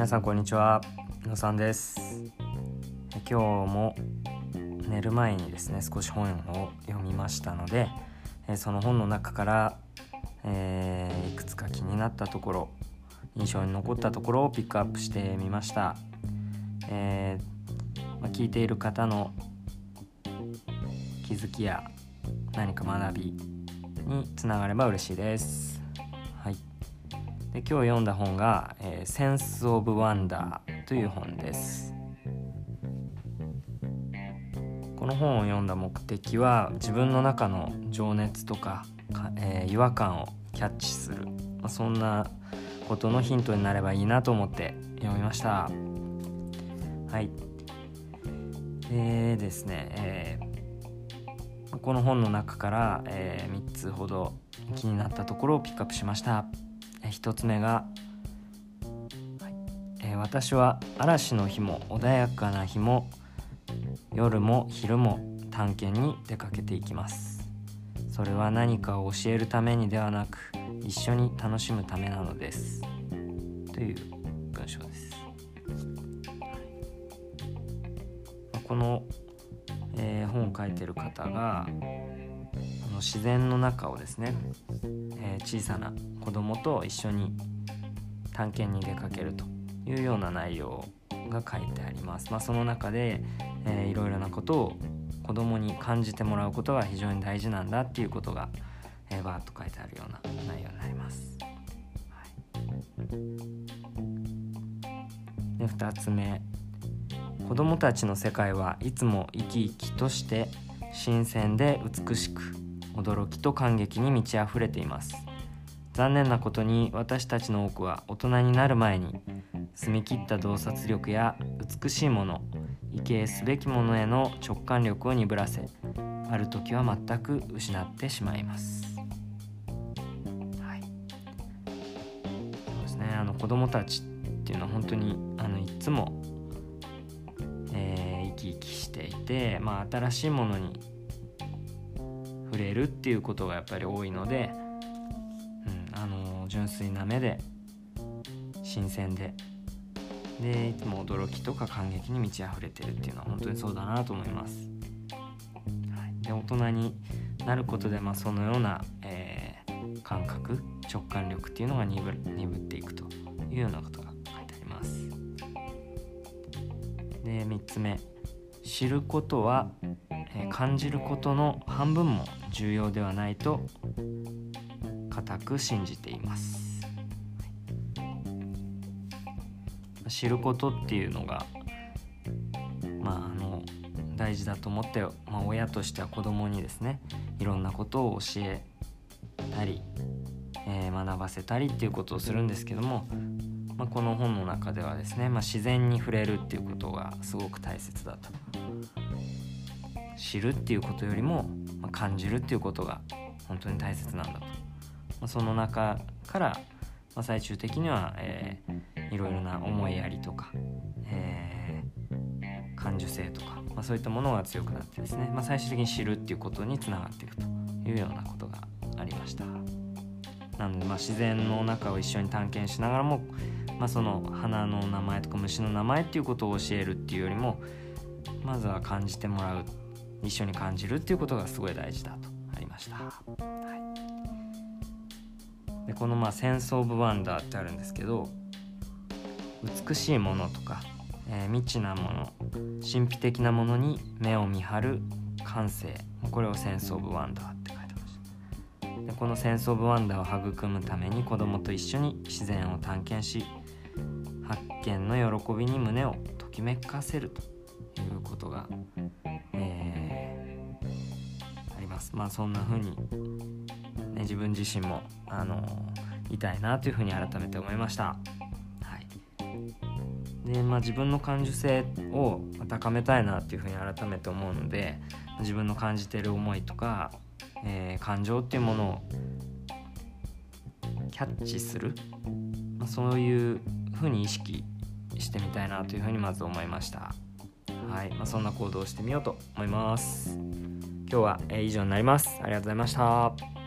皆さんこんにちは。野さんです。今日も寝る前にですね少し本を読みましたのでその本の中から、えー、いくつか気になったところ印象に残ったところをピックアップしてみました、えー、まあ、聞いている方の気づきや何か学びにつながれば嬉しいです。で今日読んだ本が「えー、センス・オブ・ワンダー」という本です。この本を読んだ目的は自分の中の情熱とかか、えー、違和感をキャッチする、まあ、そんなことのヒントになればいいなと思って読みました。はい。でですね、えー、この本の中から、えー、3つほど気になったところをピックアップしました。1つ目が、はいえー、私は嵐の日も穏やかな日も夜も昼も探検に出かけていきます。それは何かを教えるためにではなく一緒に楽しむためなのです。という文章です、この、えー、本を書いてる方が自然の中をですね、えー、小さな子供と一緒に探検に出かけるというような内容が書いてあります。まあ、その中で、えー、いろいろなことを子供に感じてもらうことが非常に大事なんだっていうことが、えー、バーッと書いてあるような内容になります。はい、で2つ目子供たちの世界はいつも生き生きとして新鮮で美しく驚きと感激に満ち溢れています。残念なことに私たちの多くは大人になる前に澄み切った洞察力や美しいもの畏敬すべきものへの直感力を鈍らせある時は全く失ってしまいます、はい、そうですね。あの子供たちっていうのは本当にあのいつも、えー、生き生きしていて、まあ、新しいものに触れるっていうことがやっぱり多いので、うん、あの純粋な目で新鮮ででいつも驚きとか感激に満ち溢れてるっていうのは本当にそうだなと思います。はい、で大人になることで、まあ、そのような、えー、感覚直感力っていうのが鈍鈍っていくというようなことが書いてあります。で3つ目知ることはえ感じることの半分も重要ではないと固く信じています、知ることっていうのがまああの大事だと思って、まあ、親としては子供にですねいろんなことを教えたり、えー、学ばせたりっていうことをするんですけども、まあ、この本の中ではですね、まあ、自然に触れるっていうことがすごく大切だと。知るっていうことよりも、まあ、感じるっていうことが本当に大切なんだと、まあ、その中から、まあ、最終的には、えー、いろいろな思いやりとか、えー、感受性とか、まあ、そういったものが強くなってですね、まあ、最終的に知るっていうことにつながっていくというようなことがありました。なので、まあ、自然の中を一緒に探検しながらも、まあ、その花の名前とか虫の名前っていうことを教えるっていうよりもまずは感じてもらうっ一緒に感じるっていうことがすごい大事だとありました。はい、でこのまあ「センス・オブ・ワンダー」ってあるんですけど美しいものとか、えー、未知なもの神秘的なものに目を見張る感性。これを「センス・オブ・ワンダー」って書いてました。でこの「センス・オブ・ワンダー」を育むために子供と一緒に自然を探検し発見の喜びに胸をときめかせるということがますまあそんな風に、ね、自分自身もあのいたいなというふうに改めて思いました。はいでまあ、自分の感受性を高めたいなっていうふうに改めて思うので自分の感じてる思いとか、えー、感情っていうものをキャッチする、まあ、そういうふうに意識してみたいなというふうにまず思いました。はいまあ、そんな行動をしてみようと思います。今日は以上になります。ありがとうございました。